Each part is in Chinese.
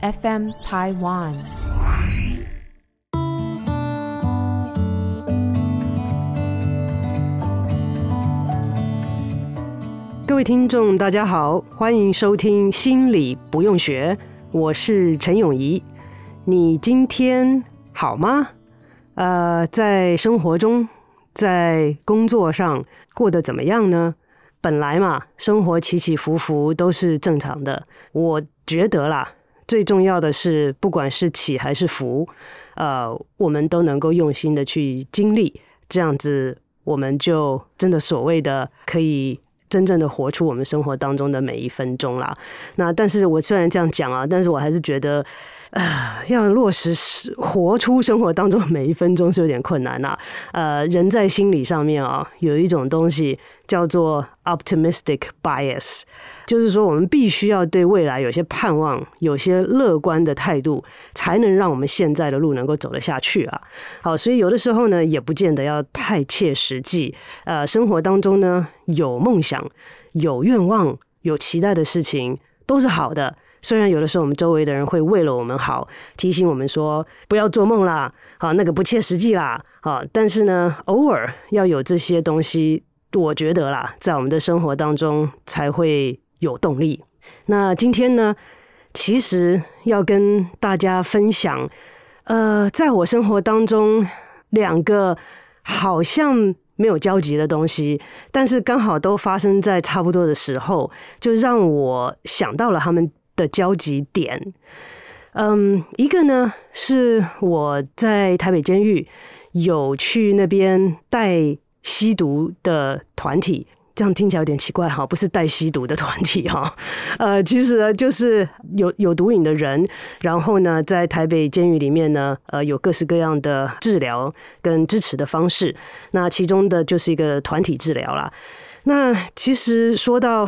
FM Taiwan，各位听众，大家好，欢迎收听《心理不用学》，我是陈永仪。你今天好吗？呃，在生活中，在工作上过得怎么样呢？本来嘛，生活起起伏伏都是正常的。我觉得啦。最重要的是，不管是起还是伏，呃，我们都能够用心的去经历，这样子我们就真的所谓的可以真正的活出我们生活当中的每一分钟啦。那但是我虽然这样讲啊，但是我还是觉得。啊，要落实活出生活当中每一分钟是有点困难呐、呃，人在心理上面啊，有一种东西叫做 optimistic bias，就是说我们必须要对未来有些盼望，有些乐观的态度，才能让我们现在的路能够走得下去啊。好，所以有的时候呢，也不见得要太切实际。呃，生活当中呢，有梦想、有愿望、有期待的事情，都是好的。虽然有的时候我们周围的人会为了我们好，提醒我们说不要做梦啦，好，那个不切实际啦，好，但是呢，偶尔要有这些东西，我觉得啦，在我们的生活当中才会有动力。那今天呢，其实要跟大家分享，呃，在我生活当中两个好像没有交集的东西，但是刚好都发生在差不多的时候，就让我想到了他们的交集点，嗯，一个呢是我在台北监狱有去那边带吸毒的团体，这样听起来有点奇怪哈，不是带吸毒的团体哈，呃，其实就是有有毒瘾的人，然后呢在台北监狱里面呢，呃，有各式各样的治疗跟支持的方式，那其中的就是一个团体治疗啦。那其实说到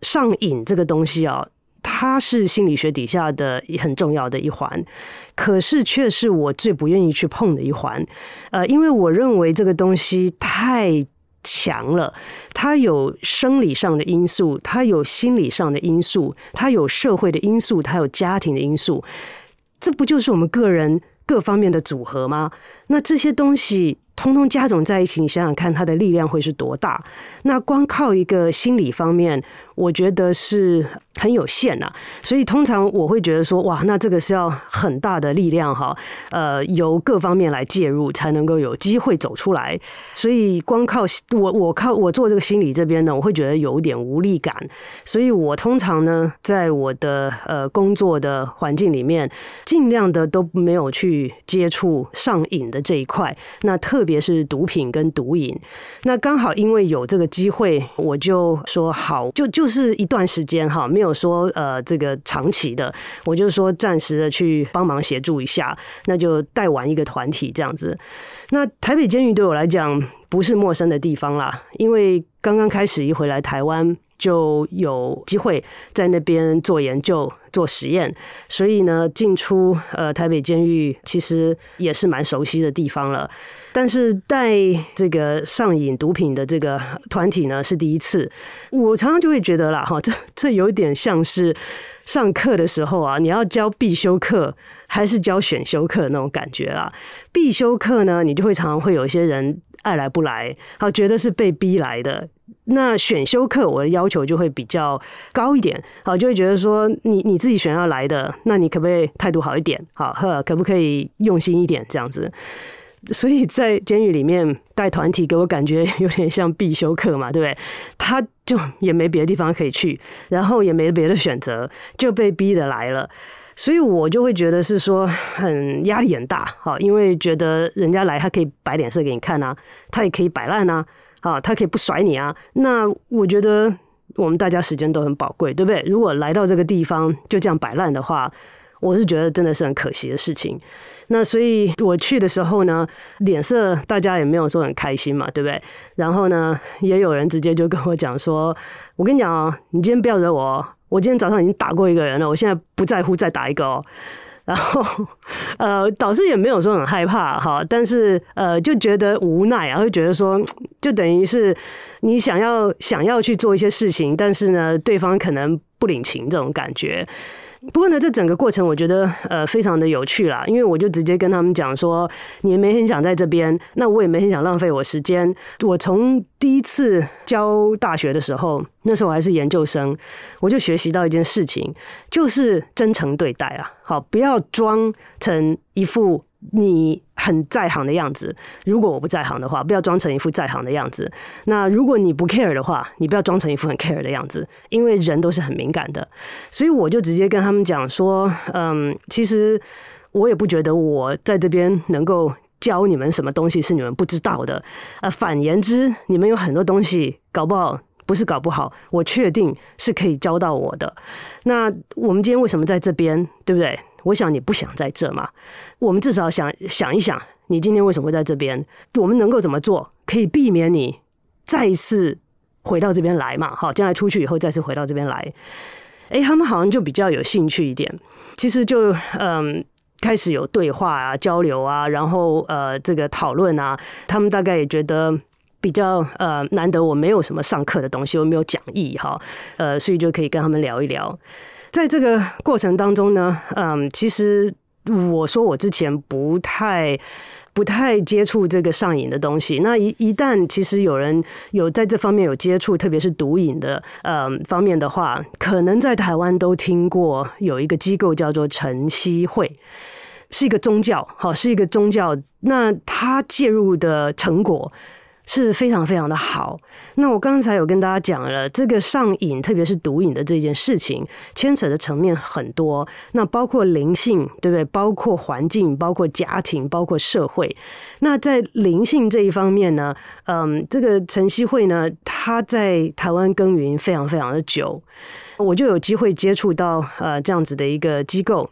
上瘾这个东西啊。它是心理学底下的很重要的一环，可是却是我最不愿意去碰的一环。呃，因为我认为这个东西太强了，它有生理上的因素，它有心理上的因素，它有社会的因素，它有家庭的因素。这不就是我们个人各方面的组合吗？那这些东西。通通加总在一起，你想想看，它的力量会是多大？那光靠一个心理方面，我觉得是很有限呐。所以通常我会觉得说，哇，那这个是要很大的力量哈，呃，由各方面来介入，才能够有机会走出来。所以光靠我，我靠我做这个心理这边呢，我会觉得有点无力感。所以我通常呢，在我的呃工作的环境里面，尽量的都没有去接触上瘾的这一块。那特别是毒品跟毒瘾，那刚好因为有这个机会，我就说好，就就是一段时间哈，没有说呃这个长期的，我就是说暂时的去帮忙协助一下，那就带完一个团体这样子。那台北监狱对我来讲不是陌生的地方啦，因为刚刚开始一回来台湾。就有机会在那边做研究、做实验，所以呢，进出呃台北监狱其实也是蛮熟悉的地方了。但是带这个上瘾毒品的这个团体呢，是第一次。我常常就会觉得啦，哈，这 这有点像是上课的时候啊，你要教必修课还是教选修课那种感觉啊。必修课呢，你就会常常会有一些人爱来不来，好，觉得是被逼来的。那选修课，我的要求就会比较高一点，好，就会觉得说你你自己选要来的，那你可不可以态度好一点？好，呵，可不可以用心一点？这样子，所以在监狱里面带团体，给我感觉有点像必修课嘛，对不对？他就也没别的地方可以去，然后也没别的选择，就被逼的来了，所以我就会觉得是说很压力很大，好，因为觉得人家来，他可以摆脸色给你看啊，他也可以摆烂啊。啊，他可以不甩你啊。那我觉得我们大家时间都很宝贵，对不对？如果来到这个地方就这样摆烂的话，我是觉得真的是很可惜的事情。那所以我去的时候呢，脸色大家也没有说很开心嘛，对不对？然后呢，也有人直接就跟我讲说：“我跟你讲哦，你今天不要惹我，我今天早上已经打过一个人了，我现在不在乎再打一个哦。”然后，呃，导师也没有说很害怕哈，但是呃，就觉得无奈啊，会觉得说，就等于是你想要想要去做一些事情，但是呢，对方可能不领情这种感觉。不过呢，这整个过程我觉得呃非常的有趣啦，因为我就直接跟他们讲说，你也没很想在这边，那我也没很想浪费我时间。我从第一次教大学的时候，那时候我还是研究生，我就学习到一件事情，就是真诚对待啊，好，不要装成一副。你很在行的样子，如果我不在行的话，不要装成一副在行的样子。那如果你不 care 的话，你不要装成一副很 care 的样子，因为人都是很敏感的。所以我就直接跟他们讲说，嗯，其实我也不觉得我在这边能够教你们什么东西是你们不知道的。呃，反言之，你们有很多东西搞不好，不是搞不好，我确定是可以教到我的。那我们今天为什么在这边，对不对？我想你不想在这嘛？我们至少想想一想，你今天为什么会在这边？我们能够怎么做，可以避免你再次回到这边来嘛？好，将来出去以后再次回到这边来。哎，他们好像就比较有兴趣一点。其实就嗯，开始有对话啊、交流啊，然后呃，这个讨论啊，他们大概也觉得比较呃难得，我没有什么上课的东西，我没有讲义哈，呃，所以就可以跟他们聊一聊。在这个过程当中呢，嗯，其实我说我之前不太不太接触这个上瘾的东西。那一一旦其实有人有在这方面有接触，特别是毒瘾的嗯方面的话，可能在台湾都听过有一个机构叫做晨曦会，是一个宗教，好，是一个宗教。那他介入的成果。是非常非常的好。那我刚才有跟大家讲了，这个上瘾，特别是毒瘾的这件事情，牵扯的层面很多。那包括灵性，对不对？包括环境，包括家庭，包括社会。那在灵性这一方面呢，嗯，这个晨曦会呢，他在台湾耕耘非常非常的久，我就有机会接触到呃这样子的一个机构。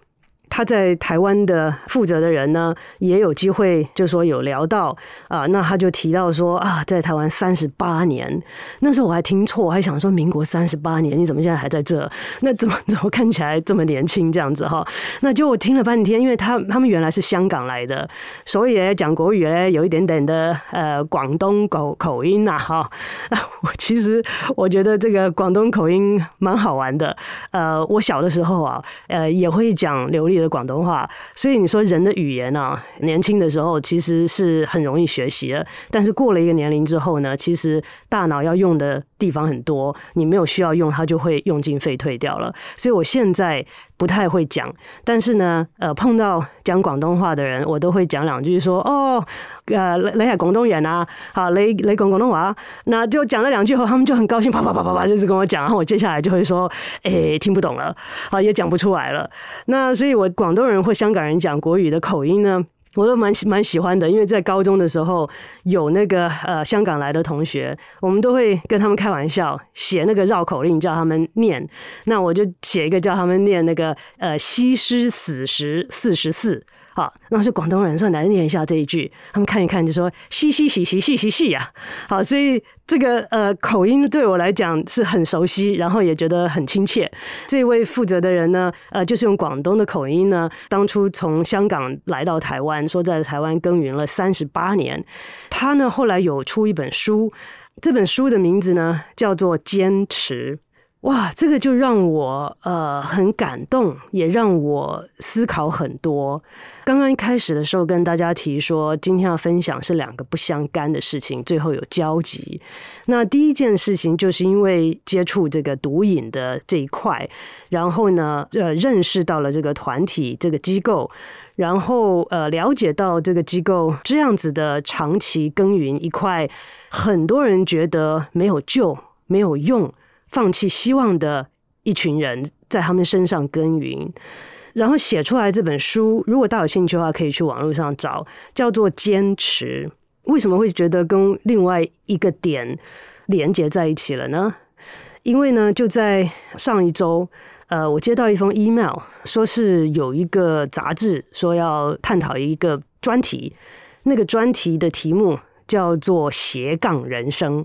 他在台湾的负责的人呢，也有机会，就说有聊到啊，那他就提到说啊，在台湾三十八年，那时候我还听错，我还想说民国三十八年，你怎么现在还在这？那怎么怎么看起来这么年轻这样子哈？那就我听了半天，因为他他们原来是香港来的，所以讲国语呢有一点点的呃广东口口音呐哈。那 我其实我觉得这个广东口音蛮好玩的，呃，我小的时候啊，呃也会讲流利的广东话，所以你说人的语言啊，年轻的时候其实是很容易学习的，但是过了一个年龄之后呢，其实大脑要用的地方很多，你没有需要用，它就会用进废退掉了。所以我现在不太会讲，但是呢，呃，碰到讲广东话的人，我都会讲两句，说哦，呃，雷海广东人啊，好，你你讲广东话，那就讲了两句后，他们就很高兴，啪啪啪啪啪，就是跟我讲，然后我接下来就会说，哎、听不懂了，好，也讲不出来了。那所以，我广东人或香港人讲国语的口音呢，我都蛮蛮喜欢的，因为在高中的时候有那个呃香港来的同学，我们都会跟他们开玩笑，写那个绕口令叫他们念，那我就写一个叫他们念那个呃西施死时四十四。好，那是广东人说，来念一下这一句，他们看一看就说嘻嘻嘻嘻嘻嘻嘻呀。好，所以这个呃口音对我来讲是很熟悉，然后也觉得很亲切。这位负责的人呢，呃，就是用广东的口音呢，当初从香港来到台湾，说在台湾耕耘了三十八年。他呢后来有出一本书，这本书的名字呢叫做《坚持》。哇，这个就让我呃很感动，也让我思考很多。刚刚一开始的时候跟大家提说，今天要分享是两个不相干的事情，最后有交集。那第一件事情就是因为接触这个毒瘾的这一块，然后呢，呃，认识到了这个团体、这个机构，然后呃，了解到这个机构这样子的长期耕耘一块，很多人觉得没有救、没有用。放弃希望的一群人，在他们身上耕耘，然后写出来这本书。如果大家有兴趣的话，可以去网络上找，叫做《坚持》。为什么会觉得跟另外一个点连接在一起了呢？因为呢，就在上一周，呃，我接到一封 email，说是有一个杂志说要探讨一个专题，那个专题的题目叫做“斜杠人生”。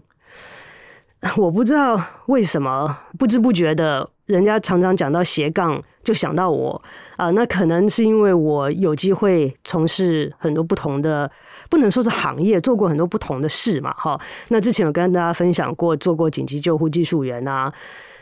我不知道为什么，不知不觉的，人家常常讲到斜杠，就想到我啊。那可能是因为我有机会从事很多不同的，不能说是行业，做过很多不同的事嘛。哈，那之前有跟大家分享过，做过紧急救护技术员啊。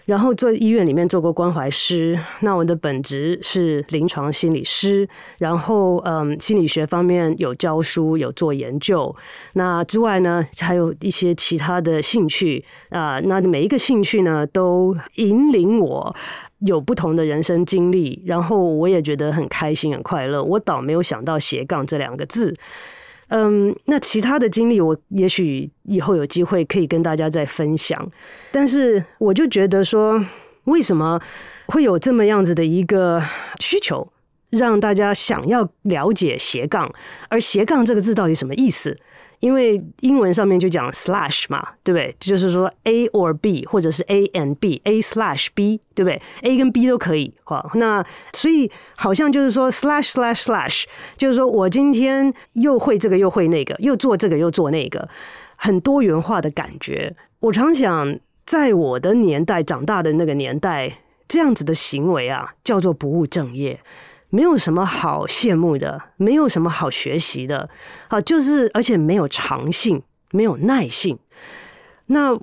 然后在医院里面做过关怀师，那我的本职是临床心理师。然后，嗯，心理学方面有教书，有做研究。那之外呢，还有一些其他的兴趣啊。那每一个兴趣呢，都引领我有不同的人生经历。然后我也觉得很开心、很快乐。我倒没有想到斜杠这两个字。嗯，那其他的经历，我也许以后有机会可以跟大家再分享。但是我就觉得说，为什么会有这么样子的一个需求，让大家想要了解斜杠？而斜杠这个字到底什么意思？因为英文上面就讲 slash 嘛，对不对？就是说 A or B，或者是 A and B，A slash B，对不对？A 跟 B 都可以。好，那所以好像就是说 slash slash slash，就是说我今天又会这个又会那个，又做这个又做那个，很多元化的感觉。我常想，在我的年代长大的那个年代，这样子的行为啊，叫做不务正业。没有什么好羡慕的，没有什么好学习的，啊，就是而且没有长性，没有耐性。那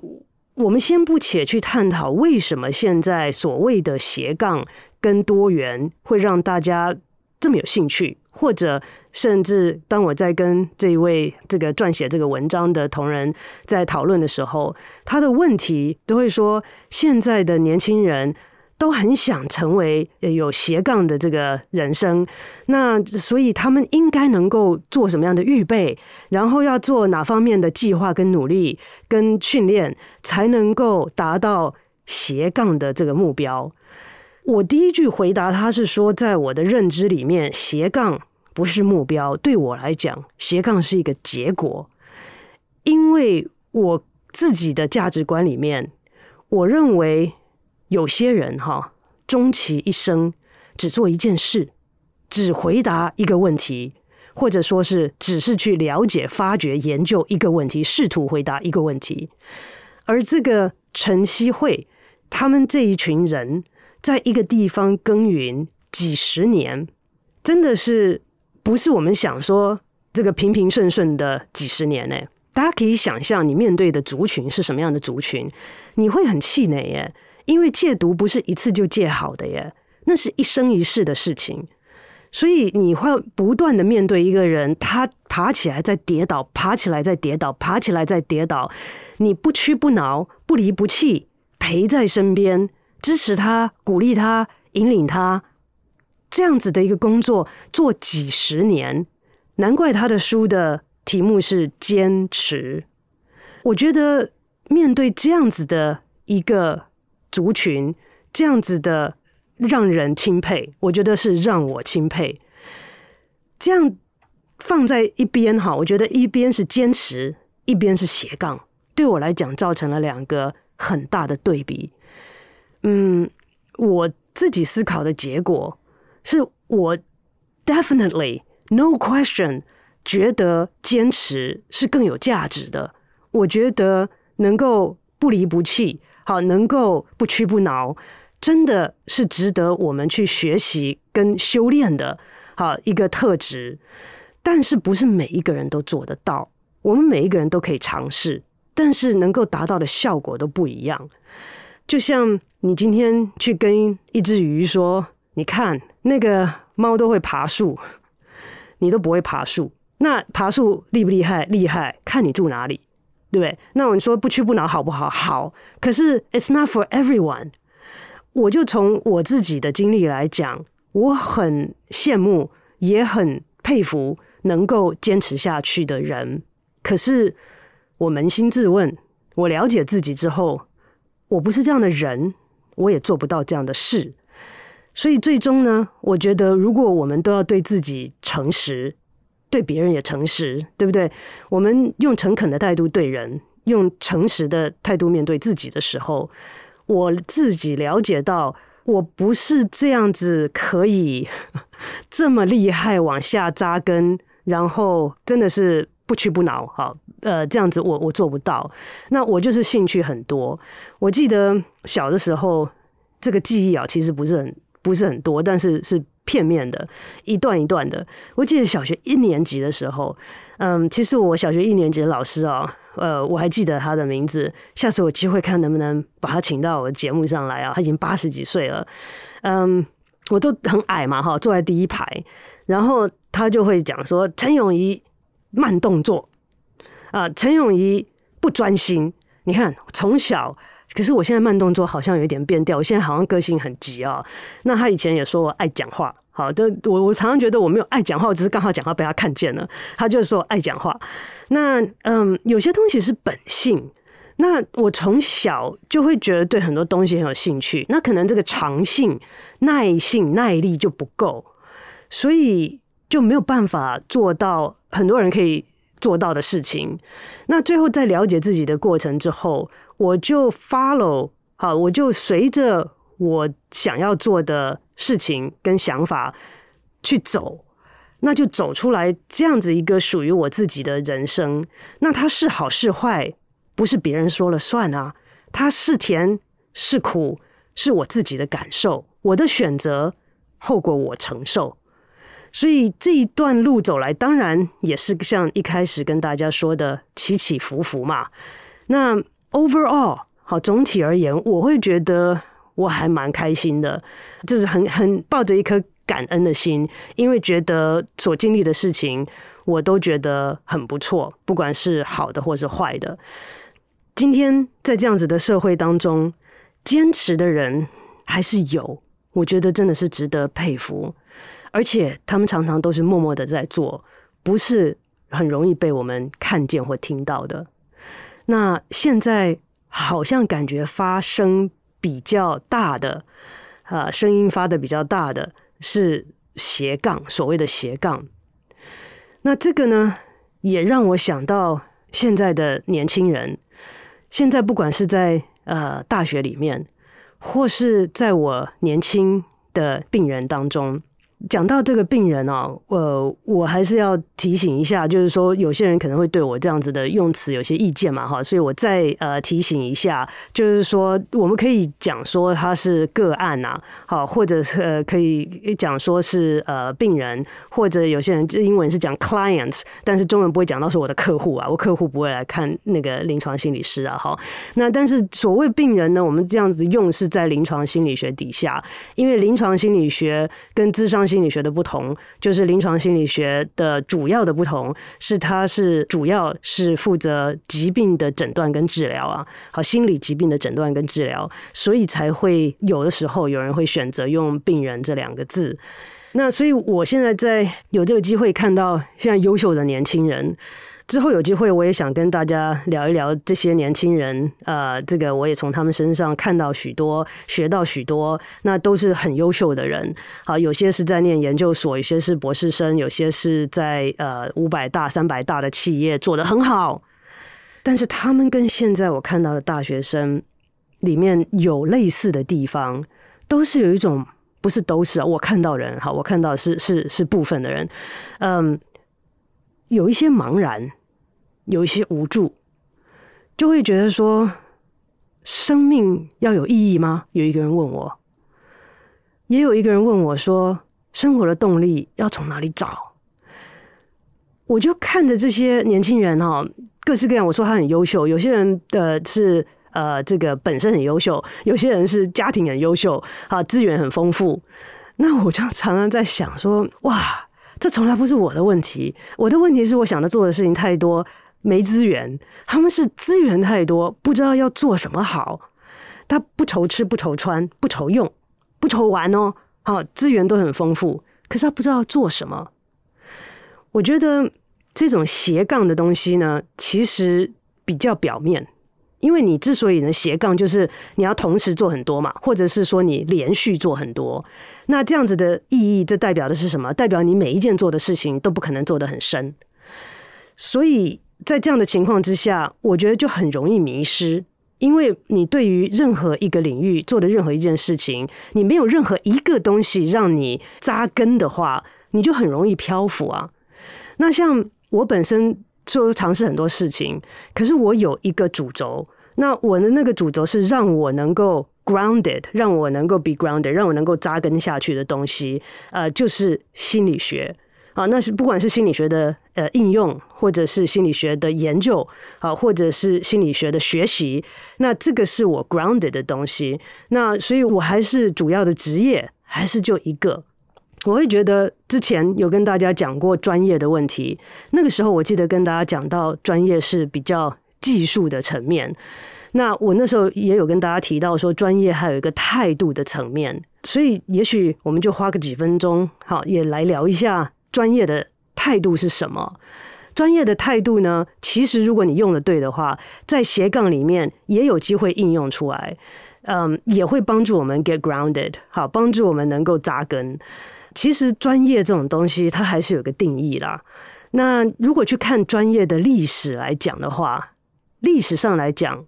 我们先不且去探讨为什么现在所谓的斜杠跟多元会让大家这么有兴趣，或者甚至当我在跟这一位这个撰写这个文章的同仁在讨论的时候，他的问题都会说现在的年轻人。都很想成为有斜杠的这个人生，那所以他们应该能够做什么样的预备，然后要做哪方面的计划跟努力跟训练，才能够达到斜杠的这个目标？我第一句回答他是说，在我的认知里面，斜杠不是目标，对我来讲，斜杠是一个结果，因为我自己的价值观里面，我认为。有些人哈，终其一生只做一件事，只回答一个问题，或者说是只是去了解、发掘、研究一个问题，试图回答一个问题。而这个晨曦会，他们这一群人在一个地方耕耘几十年，真的是不是我们想说这个平平顺顺的几十年呢？大家可以想象，你面对的族群是什么样的族群，你会很气馁耶。因为戒毒不是一次就戒好的耶，那是一生一世的事情，所以你会不断的面对一个人，他爬起来再跌倒，爬起来再跌倒，爬起来再跌倒，你不屈不挠，不离不弃，陪在身边，支持他，鼓励他，引领他，这样子的一个工作做几十年，难怪他的书的题目是坚持。我觉得面对这样子的一个。族群这样子的让人钦佩，我觉得是让我钦佩。这样放在一边哈，我觉得一边是坚持，一边是斜杠，对我来讲造成了两个很大的对比。嗯，我自己思考的结果是我 definitely no question 觉得坚持是更有价值的。我觉得能够不离不弃。好，能够不屈不挠，真的是值得我们去学习跟修炼的。好，一个特质，但是不是每一个人都做得到。我们每一个人都可以尝试，但是能够达到的效果都不一样。就像你今天去跟一只鱼说：“你看那个猫都会爬树，你都不会爬树，那爬树厉不厉害？厉害，看你住哪里。”对？那我说不屈不挠好不好？好。可是 it's not for everyone。我就从我自己的经历来讲，我很羡慕，也很佩服能够坚持下去的人。可是我扪心自问，我了解自己之后，我不是这样的人，我也做不到这样的事。所以最终呢，我觉得如果我们都要对自己诚实。对别人也诚实，对不对？我们用诚恳的态度对人，用诚实的态度面对自己的时候，我自己了解到，我不是这样子可以 这么厉害往下扎根，然后真的是不屈不挠。好，呃，这样子我我做不到。那我就是兴趣很多。我记得小的时候，这个记忆啊，其实不是很不是很多，但是是片面的，一段一段的。我记得小学一年级的时候，嗯，其实我小学一年级的老师啊。呃，我还记得他的名字。下次有机会看能不能把他请到我的节目上来啊？他已经八十几岁了。嗯，我都很矮嘛，哈，坐在第一排，然后他就会讲说：“陈永仪慢动作啊，陈永仪不专心。”你看，从小，可是我现在慢动作好像有一点变调，我现在好像个性很急啊。那他以前也说我爱讲话。好的，我我常常觉得我没有爱讲话，我只是刚好讲话被他看见了。他就说爱讲话。那嗯，有些东西是本性。那我从小就会觉得对很多东西很有兴趣。那可能这个长性、耐性、耐力就不够，所以就没有办法做到很多人可以做到的事情。那最后在了解自己的过程之后，我就 follow 好，我就随着我想要做的。事情跟想法去走，那就走出来这样子一个属于我自己的人生。那它是好是坏，不是别人说了算啊。它是甜是苦，是我自己的感受，我的选择，后果我承受。所以这一段路走来，当然也是像一开始跟大家说的起起伏伏嘛。那 overall 好，总体而言，我会觉得。我还蛮开心的，就是很很抱着一颗感恩的心，因为觉得所经历的事情，我都觉得很不错，不管是好的或是坏的。今天在这样子的社会当中，坚持的人还是有，我觉得真的是值得佩服，而且他们常常都是默默的在做，不是很容易被我们看见或听到的。那现在好像感觉发生。比较大的啊，声音发的比较大的是斜杠，所谓的斜杠。那这个呢，也让我想到现在的年轻人，现在不管是在呃大学里面，或是在我年轻的病人当中。讲到这个病人哦，呃，我还是要提醒一下，就是说有些人可能会对我这样子的用词有些意见嘛，哈，所以我再呃提醒一下，就是说我们可以讲说他是个案呐，好，或者是呃可以讲说是呃病人，或者有些人英文是讲 clients，但是中文不会讲到是我的客户啊，我客户不会来看那个临床心理师啊，哈，那但是所谓病人呢，我们这样子用是在临床心理学底下，因为临床心理学跟智商心理学的不同，就是临床心理学的主要的不同是，它是主要是负责疾病的诊断跟治疗啊，好，心理疾病的诊断跟治疗，所以才会有的时候有人会选择用病人这两个字。那所以我现在在有这个机会看到现在优秀的年轻人。之后有机会，我也想跟大家聊一聊这些年轻人。呃，这个我也从他们身上看到许多，学到许多。那都是很优秀的人。好，有些是在念研究所，有些是博士生，有些是在呃五百大、三百大的企业做得很好。但是他们跟现在我看到的大学生里面有类似的地方，都是有一种，不是都是啊，我看到人，好，我看到是是是部分的人，嗯，有一些茫然。有一些无助，就会觉得说，生命要有意义吗？有一个人问我，也有一个人问我说，生活的动力要从哪里找？我就看着这些年轻人哈，各式各样。我说他很优秀，有些人的是呃，这个本身很优秀，有些人是家庭很优秀，啊，资源很丰富。那我就常常在想说，哇，这从来不是我的问题，我的问题是我想的做的事情太多。没资源，他们是资源太多，不知道要做什么好。他不愁吃，不愁穿，不愁用，不愁玩哦。好，资源都很丰富，可是他不知道做什么。我觉得这种斜杠的东西呢，其实比较表面，因为你之所以能斜杠，就是你要同时做很多嘛，或者是说你连续做很多。那这样子的意义，这代表的是什么？代表你每一件做的事情都不可能做得很深，所以。在这样的情况之下，我觉得就很容易迷失。因为你对于任何一个领域做的任何一件事情，你没有任何一个东西让你扎根的话，你就很容易漂浮啊。那像我本身做尝试很多事情，可是我有一个主轴，那我的那个主轴是让我能够 grounded，让我能够 be grounded，让我能够扎根下去的东西，呃，就是心理学。啊，那是不管是心理学的呃应用，或者是心理学的研究，啊，或者是心理学的学习，那这个是我 grounded 的东西。那所以我还是主要的职业还是就一个。我会觉得之前有跟大家讲过专业的问题，那个时候我记得跟大家讲到专业是比较技术的层面。那我那时候也有跟大家提到说，专业还有一个态度的层面。所以也许我们就花个几分钟，好，也来聊一下。专业的态度是什么？专业的态度呢？其实如果你用的对的话，在斜杠里面也有机会应用出来。嗯，也会帮助我们 get grounded，好，帮助我们能够扎根。其实专业这种东西，它还是有个定义啦。那如果去看专业的历史来讲的话，历史上来讲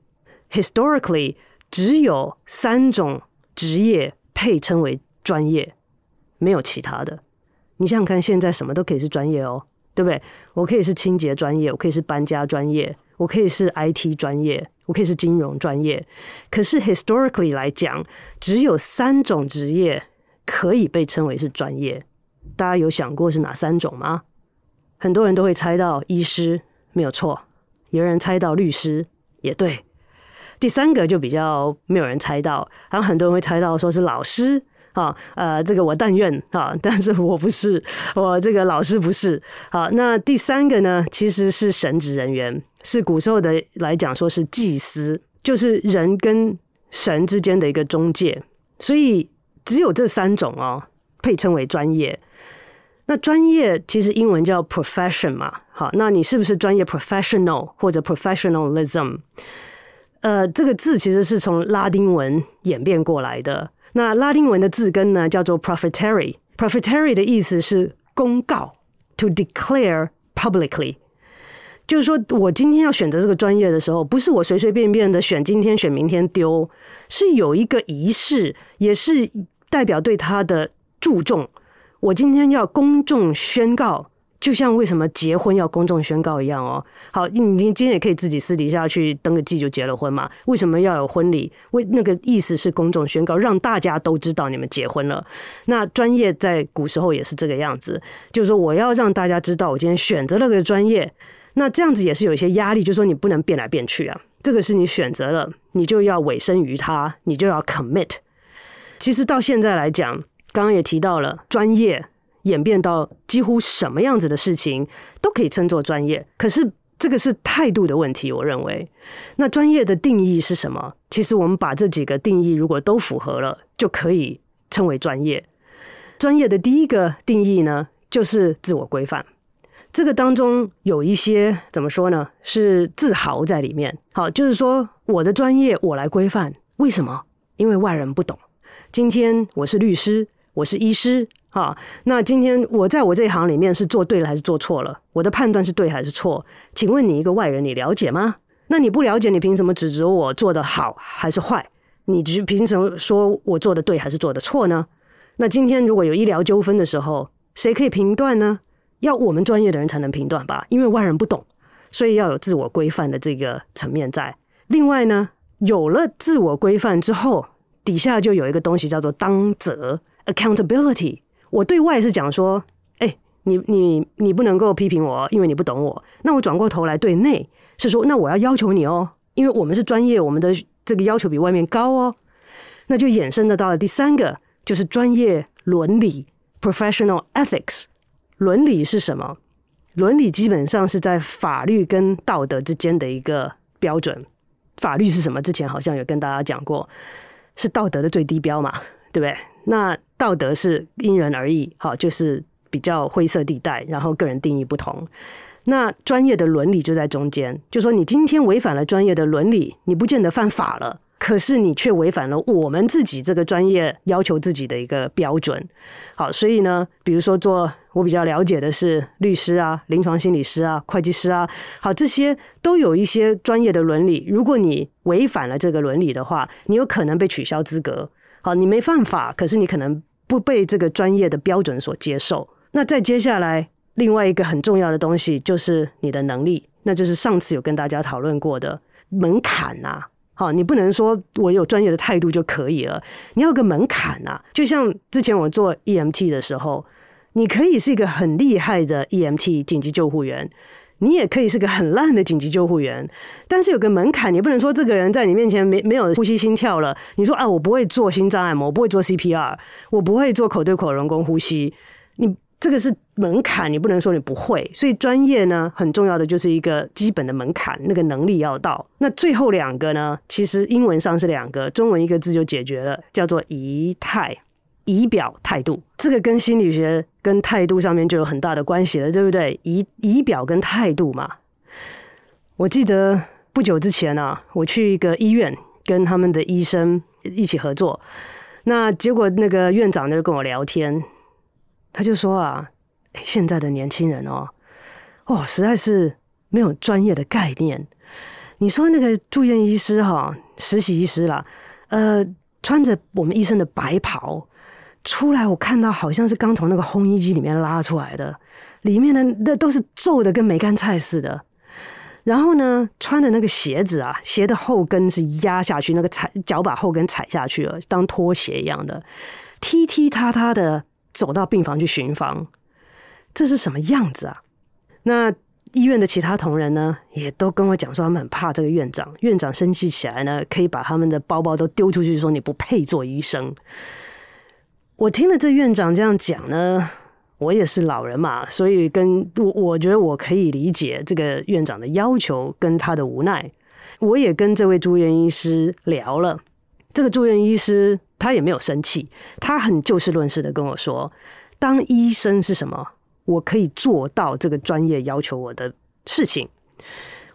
，historically 只有三种职业配称为专业，没有其他的。你想想看，现在什么都可以是专业哦，对不对？我可以是清洁专业，我可以是搬家专业，我可以是 IT 专业，我可以是金融专业。可是 historically 来讲，只有三种职业可以被称为是专业。大家有想过是哪三种吗？很多人都会猜到医师，没有错；有人猜到律师，也对。第三个就比较没有人猜到，然后很多人会猜到说是老师。啊，呃，这个我但愿啊，但是我不是，我这个老师不是。好，那第三个呢，其实是神职人员，是古时候的来讲说是祭司，就是人跟神之间的一个中介。所以只有这三种哦，配称为专业。那专业其实英文叫 profession 嘛，好，那你是不是专业 professional 或者 professionalism？呃，这个字其实是从拉丁文演变过来的。那拉丁文的字根呢，叫做 profitary profitary 的意思是公告，to declare publicly，就是说我今天要选择这个专业的时候，不是我随随便便的选今天选明天丢，是有一个仪式，也是代表对他的注重。我今天要公众宣告。就像为什么结婚要公众宣告一样哦。好，你今天也可以自己私底下去登个记就结了婚嘛？为什么要有婚礼？为那个意思是公众宣告，让大家都知道你们结婚了。那专业在古时候也是这个样子，就是说我要让大家知道我今天选择了个专业。那这样子也是有一些压力，就是说你不能变来变去啊。这个是你选择了，你就要委身于他，你就要 commit。其实到现在来讲，刚刚也提到了专业。演变到几乎什么样子的事情都可以称作专业，可是这个是态度的问题。我认为，那专业的定义是什么？其实我们把这几个定义如果都符合了，就可以称为专业。专业的第一个定义呢，就是自我规范。这个当中有一些怎么说呢？是自豪在里面。好，就是说我的专业我来规范。为什么？因为外人不懂。今天我是律师，我是医师。好，那今天我在我这一行里面是做对了还是做错了？我的判断是对还是错？请问你一个外人，你了解吗？那你不了解，你凭什么指责我做得好还是坏？你只凭什么说我做得对还是做得错呢？那今天如果有医疗纠纷的时候，谁可以评断呢？要我们专业的人才能评断吧，因为外人不懂，所以要有自我规范的这个层面在。另外呢，有了自我规范之后，底下就有一个东西叫做当责 （accountability）。我对外是讲说，哎，你你你不能够批评我，因为你不懂我。那我转过头来对内是说，那我要要求你哦，因为我们是专业，我们的这个要求比外面高哦。那就衍生的到了第三个，就是专业伦理 （professional ethics）。伦理是什么？伦理基本上是在法律跟道德之间的一个标准。法律是什么？之前好像有跟大家讲过，是道德的最低标嘛，对不对？那道德是因人而异，好，就是比较灰色地带，然后个人定义不同。那专业的伦理就在中间，就说你今天违反了专业的伦理，你不见得犯法了，可是你却违反了我们自己这个专业要求自己的一个标准。好，所以呢，比如说做我比较了解的是律师啊、临床心理师啊、会计师啊，好，这些都有一些专业的伦理。如果你违反了这个伦理的话，你有可能被取消资格。好，你没犯法，可是你可能不被这个专业的标准所接受。那再接下来，另外一个很重要的东西就是你的能力，那就是上次有跟大家讨论过的门槛呐。好，你不能说我有专业的态度就可以了，你要有个门槛啊。就像之前我做 EMT 的时候，你可以是一个很厉害的 EMT 紧急救护员，你也可以是个很烂的紧急救护员，但是有个门槛，你不能说这个人在你面前没没有呼吸心跳了，你说啊，我不会做心脏按摩，我不会做 CPR，我不会做口对口人工呼吸，你。这个是门槛，你不能说你不会，所以专业呢，很重要的就是一个基本的门槛，那个能力要到。那最后两个呢，其实英文上是两个，中文一个字就解决了，叫做仪态、仪表、态度。这个跟心理学跟态度上面就有很大的关系了，对不对？仪仪表跟态度嘛。我记得不久之前啊，我去一个医院跟他们的医生一起合作，那结果那个院长就跟我聊天。他就说啊，现在的年轻人哦，哦，实在是没有专业的概念。你说那个住院医师哈，实习医师啦，呃，穿着我们医生的白袍出来，我看到好像是刚从那个烘衣机里面拉出来的，里面的那都是皱的跟梅干菜似的。然后呢，穿的那个鞋子啊，鞋的后跟是压下去，那个踩脚把后跟踩下去了，当拖鞋一样的，踢踢踏踏的。走到病房去巡房，这是什么样子啊？那医院的其他同仁呢，也都跟我讲说，他们很怕这个院长。院长生气起来呢，可以把他们的包包都丢出去，说你不配做医生。我听了这院长这样讲呢，我也是老人嘛，所以跟我我觉得我可以理解这个院长的要求跟他的无奈。我也跟这位住院医师聊了，这个住院医师。他也没有生气，他很就事论事的跟我说：“当医生是什么？我可以做到这个专业要求我的事情。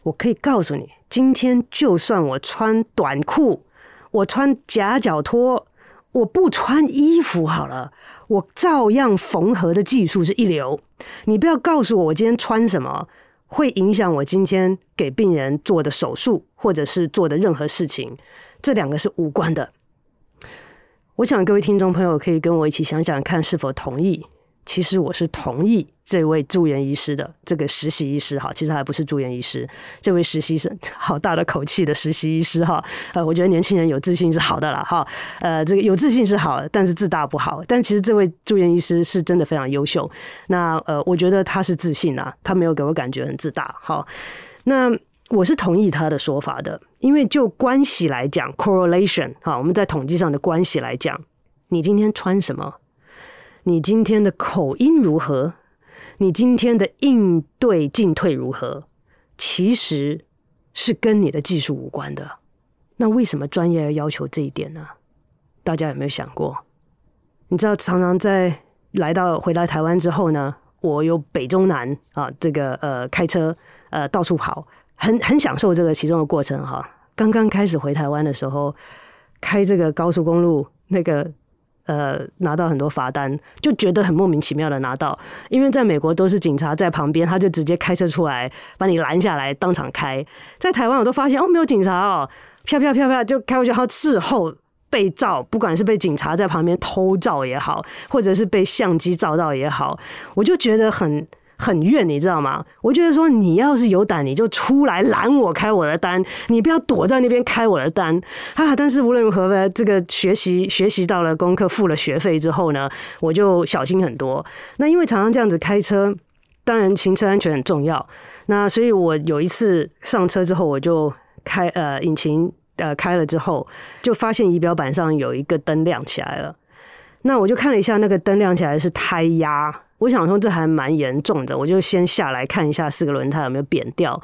我可以告诉你，今天就算我穿短裤，我穿夹脚拖，我不穿衣服好了，我照样缝合的技术是一流。你不要告诉我，我今天穿什么会影响我今天给病人做的手术，或者是做的任何事情，这两个是无关的。”我想各位听众朋友可以跟我一起想想看，是否同意？其实我是同意这位住院医师的这个实习医师哈，其实还不是住院医师，这位实习生好大的口气的实习医师哈。呃，我觉得年轻人有自信是好的啦哈。呃，这个有自信是好，但是自大不好。但其实这位住院医师是真的非常优秀。那呃，我觉得他是自信啊，他没有给我感觉很自大。好，那。我是同意他的说法的，因为就关系来讲，correlation 哈，我们在统计上的关系来讲，你今天穿什么，你今天的口音如何，你今天的应对进退如何，其实是跟你的技术无关的。那为什么专业要要求这一点呢？大家有没有想过？你知道，常常在来到回来台湾之后呢，我有北中南啊，这个呃开车呃到处跑。很很享受这个其中的过程哈。刚刚开始回台湾的时候，开这个高速公路，那个呃拿到很多罚单，就觉得很莫名其妙的拿到，因为在美国都是警察在旁边，他就直接开车出来把你拦下来当场开。在台湾我都发现哦，没有警察哦，飘飘飘飘就开过去，然后事后被照，不管是被警察在旁边偷照也好，或者是被相机照到也好，我就觉得很。很怨，你知道吗？我觉得说，你要是有胆，你就出来拦我开我的单，你不要躲在那边开我的单啊！但是无论如何呢，这个学习学习到了功课，付了学费之后呢，我就小心很多。那因为常常这样子开车，当然行车安全很重要。那所以我有一次上车之后，我就开呃引擎呃开了之后，就发现仪表板上有一个灯亮起来了。那我就看了一下，那个灯亮起来是胎压。我想说这还蛮严重的，我就先下来看一下四个轮胎有没有扁掉，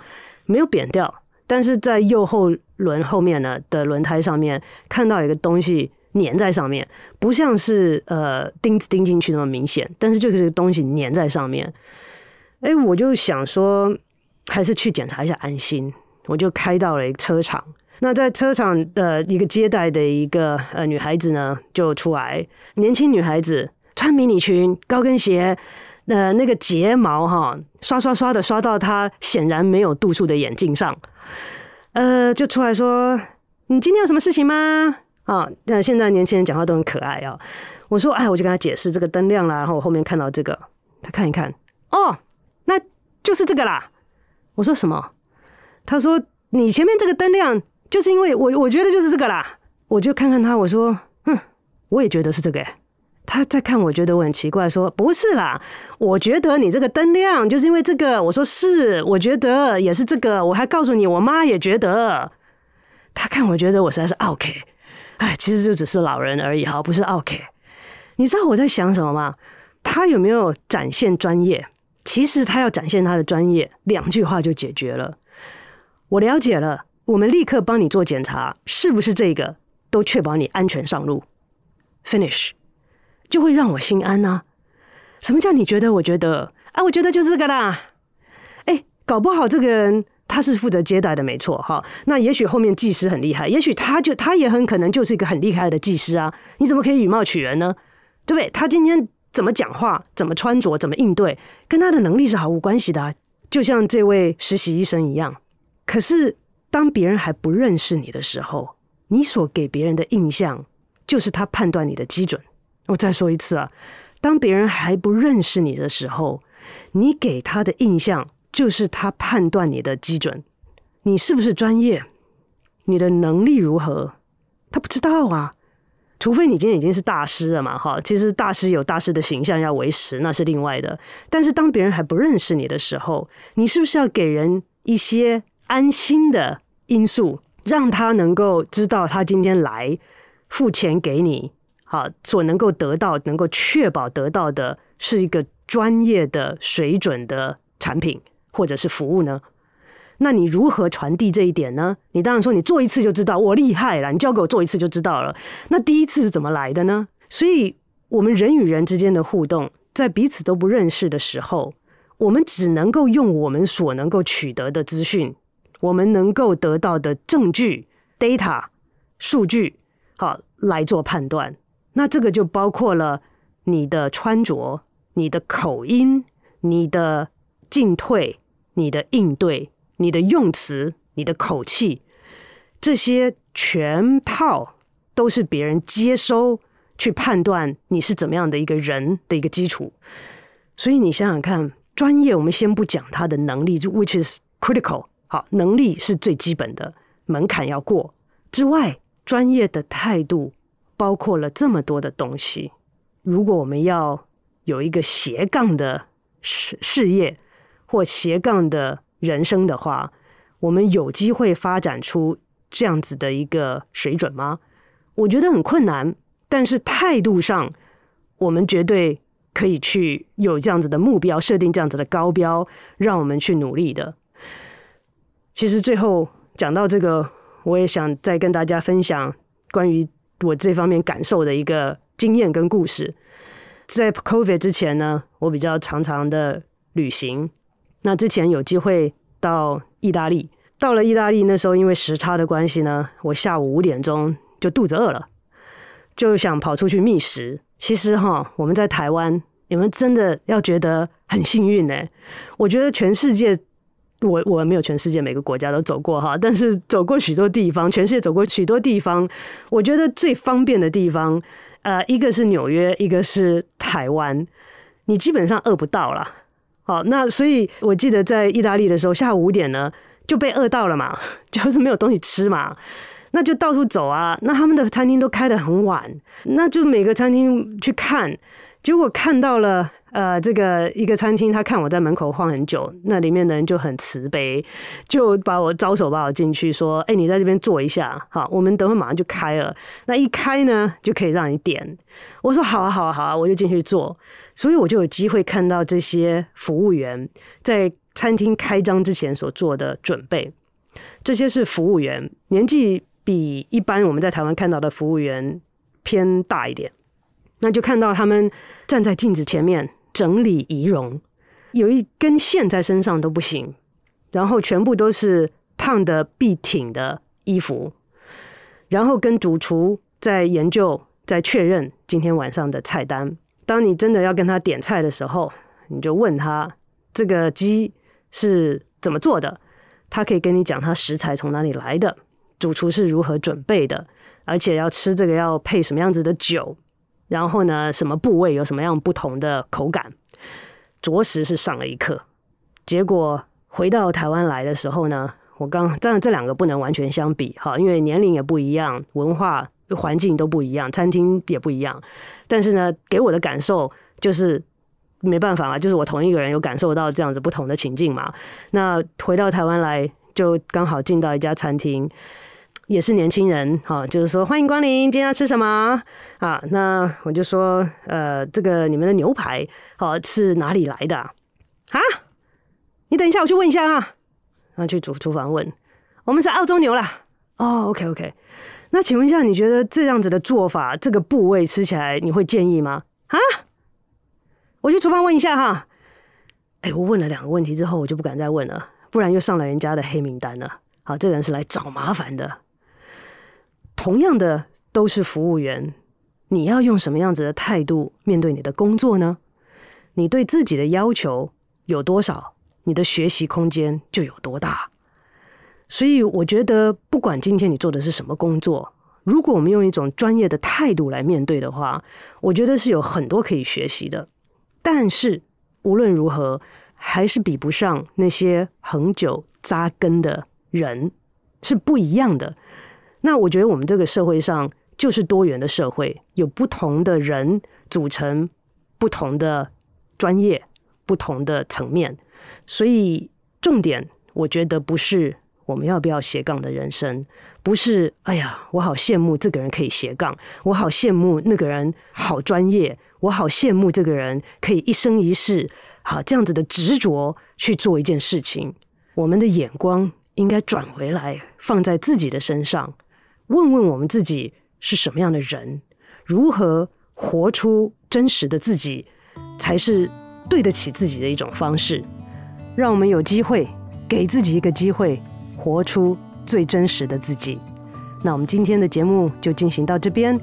没有扁掉，但是在右后轮后面呢的轮胎上面看到一个东西粘在上面，不像是呃钉子钉进去那么明显，但是就是个东西粘在上面。哎，我就想说还是去检查一下安心，我就开到了一个车厂，那在车场的一个接待的一个呃女孩子呢，就出来，年轻女孩子穿迷你裙、高跟鞋，呃，那个睫毛哈刷刷刷的刷到他显然没有度数的眼镜上，呃，就出来说：“你今天有什么事情吗？”啊，那现在年轻人讲话都很可爱啊。我说：“哎，我就跟他解释这个灯亮了，然后我后面看到这个，他看一看，哦，那就是这个啦。”我说：“什么？”他说：“你前面这个灯亮。”就是因为我我觉得就是这个啦，我就看看他，我说，哼，我也觉得是这个。他在看，我觉得我很奇怪，说不是啦，我觉得你这个灯亮就是因为这个。我说是，我觉得也是这个。我还告诉你，我妈也觉得。他看，我觉得我实在是 OK。哎，其实就只是老人而已哈，不是 OK。你知道我在想什么吗？他有没有展现专业？其实他要展现他的专业，两句话就解决了。我了解了。我们立刻帮你做检查，是不是这个都确保你安全上路，finish 就会让我心安啊。什么叫你觉得？我觉得啊，我觉得就是这个啦。哎，搞不好这个人他是负责接待的，没错哈。那也许后面技师很厉害，也许他就他也很可能就是一个很厉害的技师啊。你怎么可以以貌取人呢？对不对？他今天怎么讲话，怎么穿着，怎么应对，跟他的能力是毫无关系的啊。就像这位实习医生一样，可是。当别人还不认识你的时候，你所给别人的印象就是他判断你的基准。我再说一次啊，当别人还不认识你的时候，你给他的印象就是他判断你的基准。你是不是专业？你的能力如何？他不知道啊。除非你今天已经是大师了嘛，哈。其实大师有大师的形象要维持，那是另外的。但是当别人还不认识你的时候，你是不是要给人一些？安心的因素，让他能够知道他今天来付钱给你，好，所能够得到、能够确保得到的是一个专业的水准的产品或者是服务呢？那你如何传递这一点呢？你当然说你做一次就知道，我厉害了，你教给我做一次就知道了。那第一次是怎么来的呢？所以，我们人与人之间的互动，在彼此都不认识的时候，我们只能够用我们所能够取得的资讯。我们能够得到的证据、data、数据，好来做判断。那这个就包括了你的穿着、你的口音、你的进退、你的应对、你的用词、你的口气，这些全套都是别人接收去判断你是怎么样的一个人的一个基础。所以你想想看，专业我们先不讲他的能力，就 which is critical。好，能力是最基本的门槛要过之外，专业的态度包括了这么多的东西。如果我们要有一个斜杠的事事业或斜杠的人生的话，我们有机会发展出这样子的一个水准吗？我觉得很困难，但是态度上，我们绝对可以去有这样子的目标，设定这样子的高标，让我们去努力的。其实最后讲到这个，我也想再跟大家分享关于我这方面感受的一个经验跟故事。在 COVID 之前呢，我比较常常的旅行。那之前有机会到意大利，到了意大利那时候，因为时差的关系呢，我下午五点钟就肚子饿了，就想跑出去觅食。其实哈，我们在台湾，你们真的要觉得很幸运呢。我觉得全世界。我我没有全世界每个国家都走过哈，但是走过许多地方，全世界走过许多地方，我觉得最方便的地方，呃，一个是纽约，一个是台湾，你基本上饿不到了。好，那所以我记得在意大利的时候，下午五点呢就被饿到了嘛，就是没有东西吃嘛，那就到处走啊，那他们的餐厅都开得很晚，那就每个餐厅去看，结果看到了。呃，这个一个餐厅，他看我在门口晃很久，那里面的人就很慈悲，就把我招手把我进去，说：“哎，你在这边坐一下，好，我们等会马上就开了。那一开呢，就可以让你点。”我说：“好啊，好啊，好啊，我就进去坐。”所以我就有机会看到这些服务员在餐厅开张之前所做的准备。这些是服务员，年纪比一般我们在台湾看到的服务员偏大一点，那就看到他们站在镜子前面。整理仪容，有一根线在身上都不行，然后全部都是烫的笔挺的衣服，然后跟主厨在研究、在确认今天晚上的菜单。当你真的要跟他点菜的时候，你就问他这个鸡是怎么做的，他可以跟你讲他食材从哪里来的，主厨是如何准备的，而且要吃这个要配什么样子的酒，然后呢，什么部位有什么样不同的口感，着实是上了一课。结果回到台湾来的时候呢，我刚当然这两个不能完全相比哈，因为年龄也不一样，文化环境都不一样，餐厅也不一样。但是呢，给我的感受就是没办法嘛，就是我同一个人有感受到这样子不同的情境嘛。那回到台湾来，就刚好进到一家餐厅，也是年轻人哈，就是说欢迎光临，今天要吃什么啊？那我就说呃，这个你们的牛排好是哪里来的啊？你等一下，我去问一下啊。然后去厨厨房问，我们是澳洲牛啦。哦，OK OK。那请问一下，你觉得这样子的做法，这个部位吃起来你会建议吗？啊？我去厨房问一下哈。哎，我问了两个问题之后，我就不敢再问了，不然又上了人家的黑名单了。好，这个人是来找麻烦的。同样的都是服务员，你要用什么样子的态度面对你的工作呢？你对自己的要求有多少？你的学习空间就有多大，所以我觉得，不管今天你做的是什么工作，如果我们用一种专业的态度来面对的话，我觉得是有很多可以学习的。但是无论如何，还是比不上那些恒久扎根的人，是不一样的。那我觉得我们这个社会上就是多元的社会，有不同的人组成不同的专业、不同的层面。所以重点，我觉得不是我们要不要斜杠的人生，不是哎呀，我好羡慕这个人可以斜杠，我好羡慕那个人好专业，我好羡慕这个人可以一生一世好这样子的执着去做一件事情。我们的眼光应该转回来，放在自己的身上，问问我们自己是什么样的人，如何活出真实的自己，才是对得起自己的一种方式。让我们有机会给自己一个机会，活出最真实的自己。那我们今天的节目就进行到这边，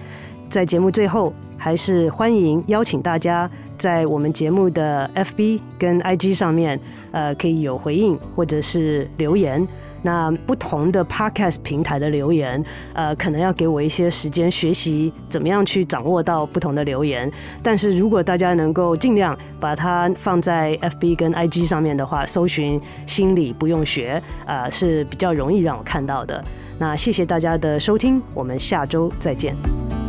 在节目最后，还是欢迎邀请大家在我们节目的 FB 跟 IG 上面，呃，可以有回应或者是留言。那不同的 Podcast 平台的留言，呃，可能要给我一些时间学习怎么样去掌握到不同的留言。但是如果大家能够尽量把它放在 FB 跟 IG 上面的话，搜寻心理不用学，呃，是比较容易让我看到的。那谢谢大家的收听，我们下周再见。